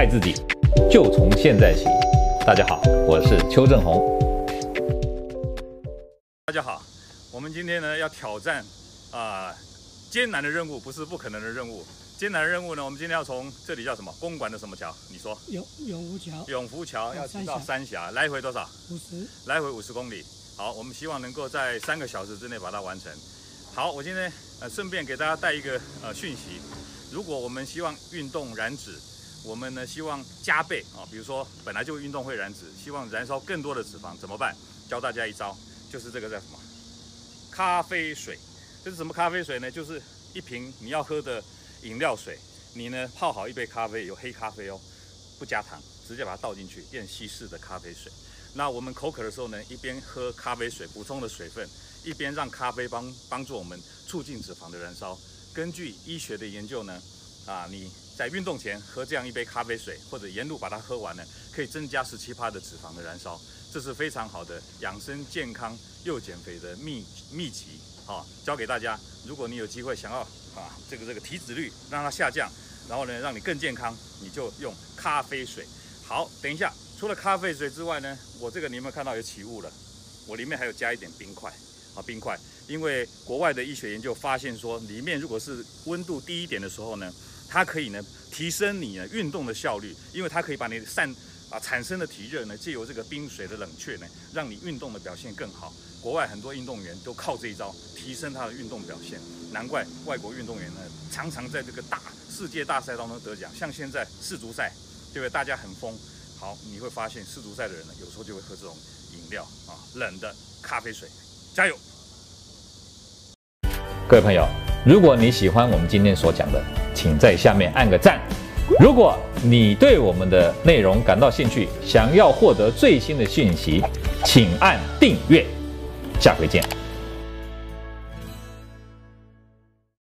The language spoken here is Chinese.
爱自己，就从现在起。大家好，我是邱正洪。大家好，我们今天呢要挑战啊、呃、艰难的任务，不是不可能的任务。艰难的任务呢，我们今天要从这里叫什么？公馆的什么桥？你说？永永福桥。永福桥要骑到三峡，来回多少？五十。来回五十公里。好，我们希望能够在三个小时之内把它完成。好，我今天呃顺便给大家带一个呃讯息。如果我们希望运动燃脂，我们呢希望加倍啊，比如说本来就运动会燃脂，希望燃烧更多的脂肪，怎么办？教大家一招，就是这个叫什么？咖啡水。这是什么咖啡水呢？就是一瓶你要喝的饮料水，你呢泡好一杯咖啡，有黑咖啡哦，不加糖，直接把它倒进去，变稀释的咖啡水。那我们口渴的时候呢，一边喝咖啡水补充的水分，一边让咖啡帮帮助我们促进脂肪的燃烧。根据医学的研究呢，啊，你在运动前喝这样一杯咖啡水，或者沿路把它喝完呢，可以增加十七趴的脂肪的燃烧，这是非常好的养生健康又减肥的秘秘籍，好，教给大家。如果你有机会想要啊，这个这个体脂率让它下降，然后呢，让你更健康，你就用咖啡水。好，等一下，除了咖啡水之外呢，我这个你有没有看到有起雾了？我里面还有加一点冰块。啊，冰块，因为国外的医学研究发现说，里面如果是温度低一点的时候呢，它可以呢提升你呢运动的效率，因为它可以把你散啊产生的体热呢，借由这个冰水的冷却呢，让你运动的表现更好。国外很多运动员都靠这一招提升他的运动表现，难怪外国运动员呢常常在这个大世界大赛当中得奖。像现在世足赛，对不对？大家很疯。好，你会发现世足赛的人呢，有时候就会喝这种饮料啊，冷的咖啡水。加油！各位朋友，如果你喜欢我们今天所讲的，请在下面按个赞。如果你对我们的内容感到兴趣，想要获得最新的讯息，请按订阅。下回见。